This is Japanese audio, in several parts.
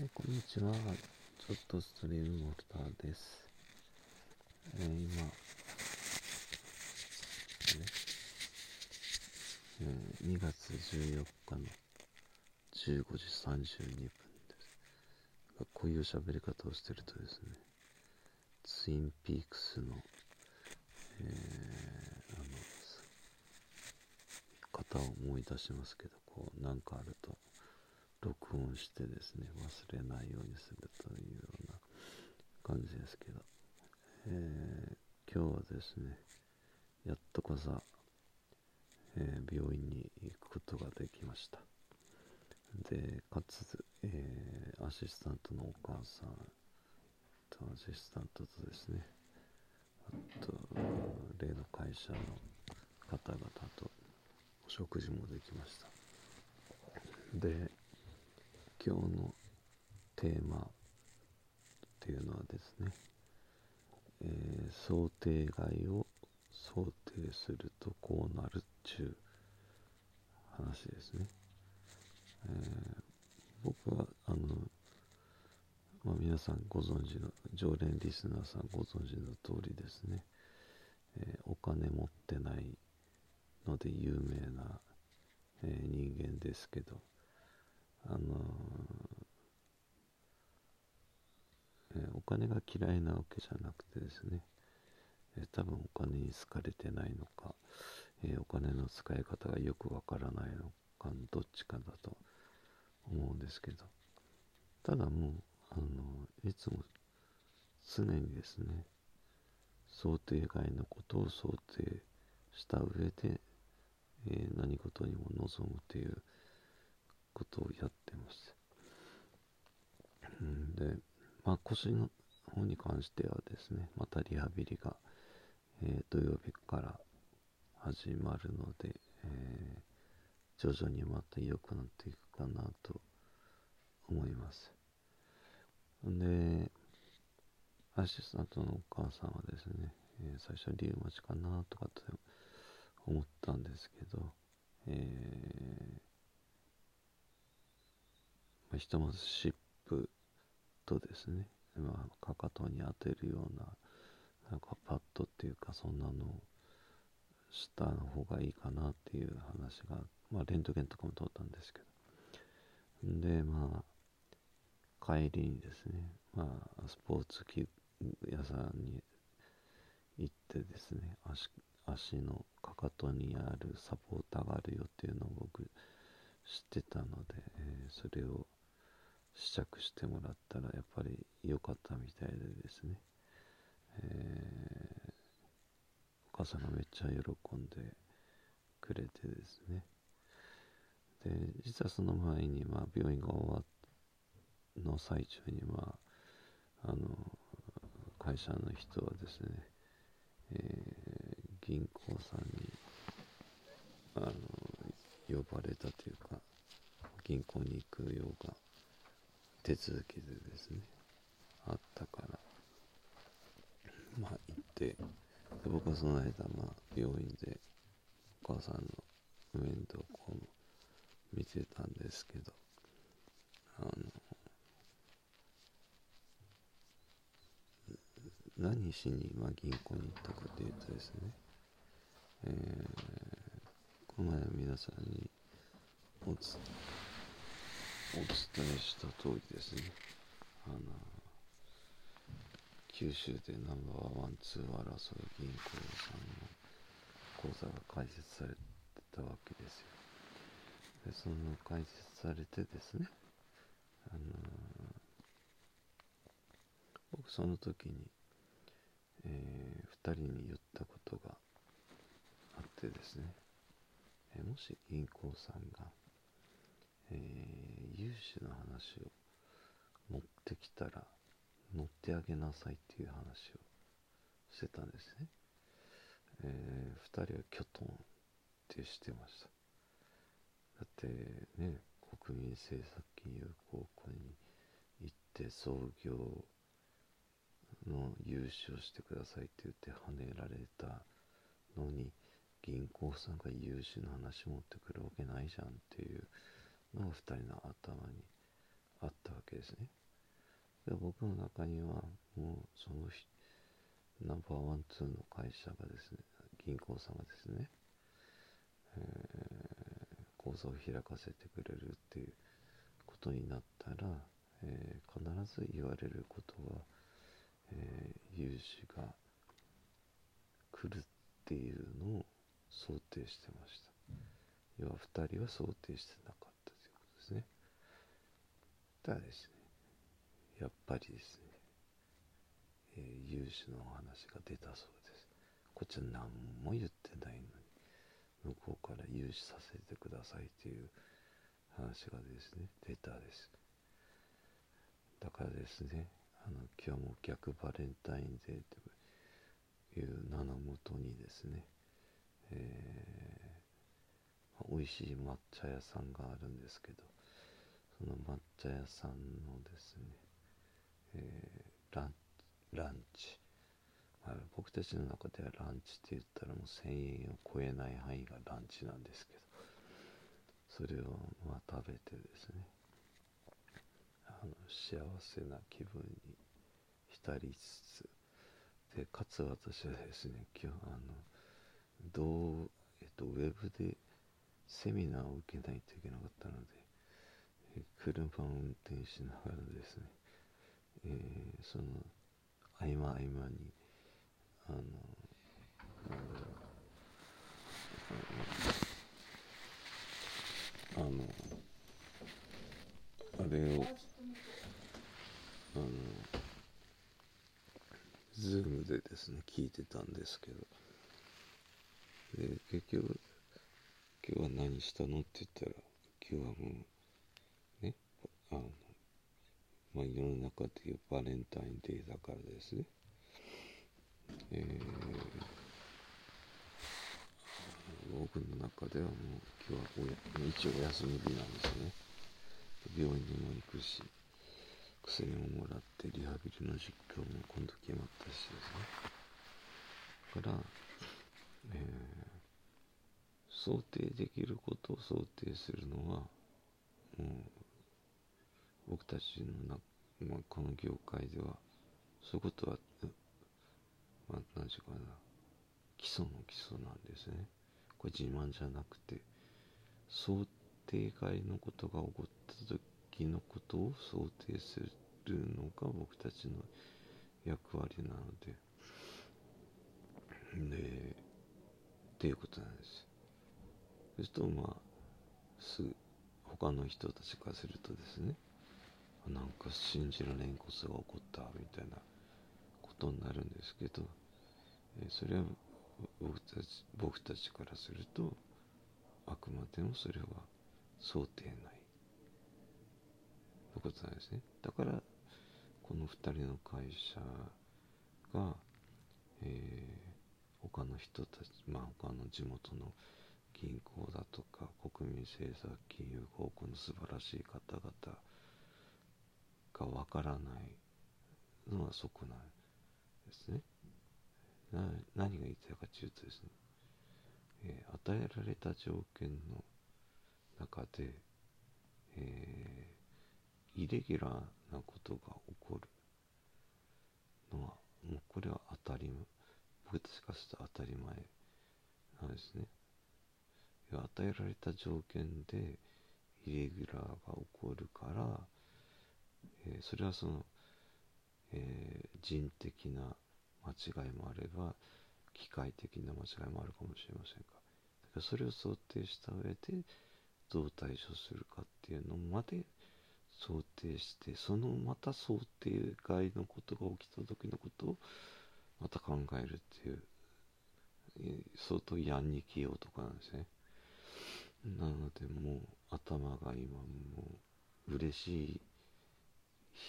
えーこんにちは。ちょっとストリームモルターです。えー今、ねえー2月14日の15時32分です。こういう喋り方をしてるとですね、ツインピークスの、えーあの方を思い出しますけど、こう、なんかあると、録音してですね、忘れないようにするというような感じですけど、えー今日はですね、やっとこさ、えー病院に行くことができました。で、かつ、えーアシスタントのお母さんとアシスタントとですね、あと、例の会社の方々とお食事もできました。で、今日のテーマっていうのはですね、えー想定外を想定するとこうなるっちゅう話ですね。えー僕はあの、まあ、皆さんご存知の常連リスナーさんご存知の通りですね、えーお金持ってないので有名な、え人間ですけどあのえーお金が嫌いなわけじゃなくてですね、えー多分お金に好かれてないのか、えーお金の使い方がよくわからないのかどっちかだと思うんですけどただもうあのいつも常にですね想定外のことを想定した上で、え何事にも臨むということをやってます。んで、まあ、腰の方に関してはですね、またリハビリが、えー土曜日から始まるので、えー徐々にまた良くなっていくかなと思います。で、アシスタントのお母さんはですね、えー最初リウマチかなとかって思ったんですけど、えーまあ、ひとまず湿布とですね、まあ、かかとに当てるようななんかパッドっていうかそんなのをした方がいいかなっていう話が、まあ、レントゲンとかも通ったんですけど。でまあ帰りにですね、まあ、スポーツ器屋さんに行ってですね足足のかかとにあるサポーターがあるよっていうのを僕知ってたので、えーそれを試着してもらったらやっぱり良かったみたいでですね、えーお母さんがめっちゃ喜んでくれてですね。で実はその前に、まあ、病院が終わっの最中に、まあ、あの会社の人はですね、えー銀行さんにあの呼ばれたというか銀行に行くようが手続きでですねあったから。まあ行ってで僕はその間、まあ、病院でお母さんの面倒をこう見てたんですけどあの何しに、まあ、銀行に行ったかというとですね、えーこの前皆さんにおつおお伝えした通りですね。あの九州でナンバーワンツーを争う銀行さんの口座が開設されてたわけですよ。でその開設されてですねあの僕その時に、え2人に言ったことがあってですね、えもし銀行さんが、えー融資の話を持ってきたら乗ってあげなさいっていう話をしてたんですね、え2人はキョトンってしてました。だってね国民政策金融公庫に行って創業の融資をしてくださいって言って跳ねられたのに銀行さんが融資の話持ってくるわけないじゃんっていうの2人の頭にあったわけですね。で僕の中にはもうそのナンバーワン、ツーの会社がですね、銀行さんがですね、えー、口座を開かせてくれるっていうことになったら、えー、必ず言われることは、えー、融資が来るっていうのを想定してました。要は2人は想定してなかった。ただですね、やっぱりですね、えー、融資の話が出たそうです。こっちは何も言ってないのに、向こうから融資させてくださいという話がですね、出たです。だからですね、あの今日も逆バレンタインデーという名のもとにですね、えー、美味しい抹茶屋さんがあるんですけど、その抹茶屋さんのですね、えー、ランランチ、まあ、僕たちの中ではランチって言ったらもう1000円を超えない範囲がランチなんですけどそれをまあ食べてですねあの幸せな気分に浸りつつでかつ私はですね今日あのどう、えっと、ウェブでセミナーを受けないといけなかったので車を運転しながらですね、えー、その合間合間にあのなんだろうあのあれをあのズームでですね聞いてたんですけどで結局今日は何したのって言ったら今日はもうあのまあ、世の中でいうバレンタインデーだからです。ね、えー、僕の中ではもう今日はおや一応お休み日なんですね。病院にも行くし薬ももらってリハビリの実況も今度決まったしですね。だから、えー、想定できることを想定するのはもう僕たちのな、まあ、この業界ではそういうことは、まあ、何て言うかな基礎の基礎なんですね。これ自慢じゃなくて想定外のことが起こった時のことを想定するのが僕たちの役割なのででっていうことなんです。そうするとまあすぐ他の人たちからするとですねなんか信じられんことが起こったみたいなことになるんですけど、えそれは僕たち僕たちからするとあくまでもそれは想定内。のことなんですね。だからこの2人の会社が、えー、他の人たちまあ他の地元の銀行だとか国民政策金融公庫の素晴らしい方々かわからないのはそこなんですね。何が言いたいかというとですね、えー、与えられた条件の中で、えー、イレギュラーなことが起こるのはもうこれは当たり前僕たちからすると当たり前なんですね。与えられた条件でイレギュラーが起こるからえー、それはその、えー、人的な間違いもあれば機械的な間違いもあるかもしれませんがだからそれを想定した上でどう対処するかっていうのまで想定してそのまた想定外のことが起きた時のことをまた考えるっていう、え、相当ヤンニキ用とかなんですね。なのでもう頭が今もう嬉しい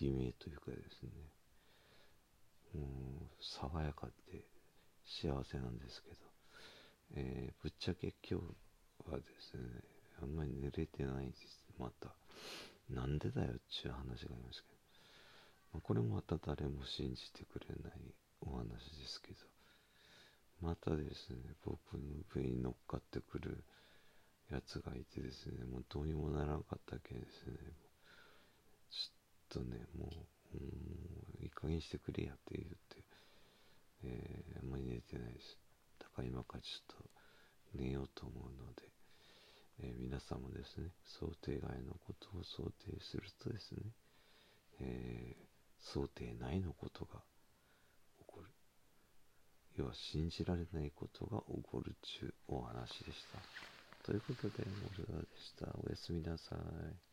悲鳴というかですね。もう爽やかで幸せなんですけど、えー、ぶっちゃけ今日はですねあんまり寝れてないです。また。なんでだよっていう話がありますけど、まあ、これもまた誰も信じてくれないお話ですけど。またですね僕の上に乗っかってくるやつがいてですねもうどうにもならなかったけですね。とねもう、う、いい加減してくれやって言って、えー、あんまり寝てないですだから今からちょっと寝ようと思うので、えー、皆さんもですね想定外のことを想定するとですね、えー、想定内のことが起こる要は信じられないことが起こるちゅうお話でしたということで、モルダでした。おやすみなさい。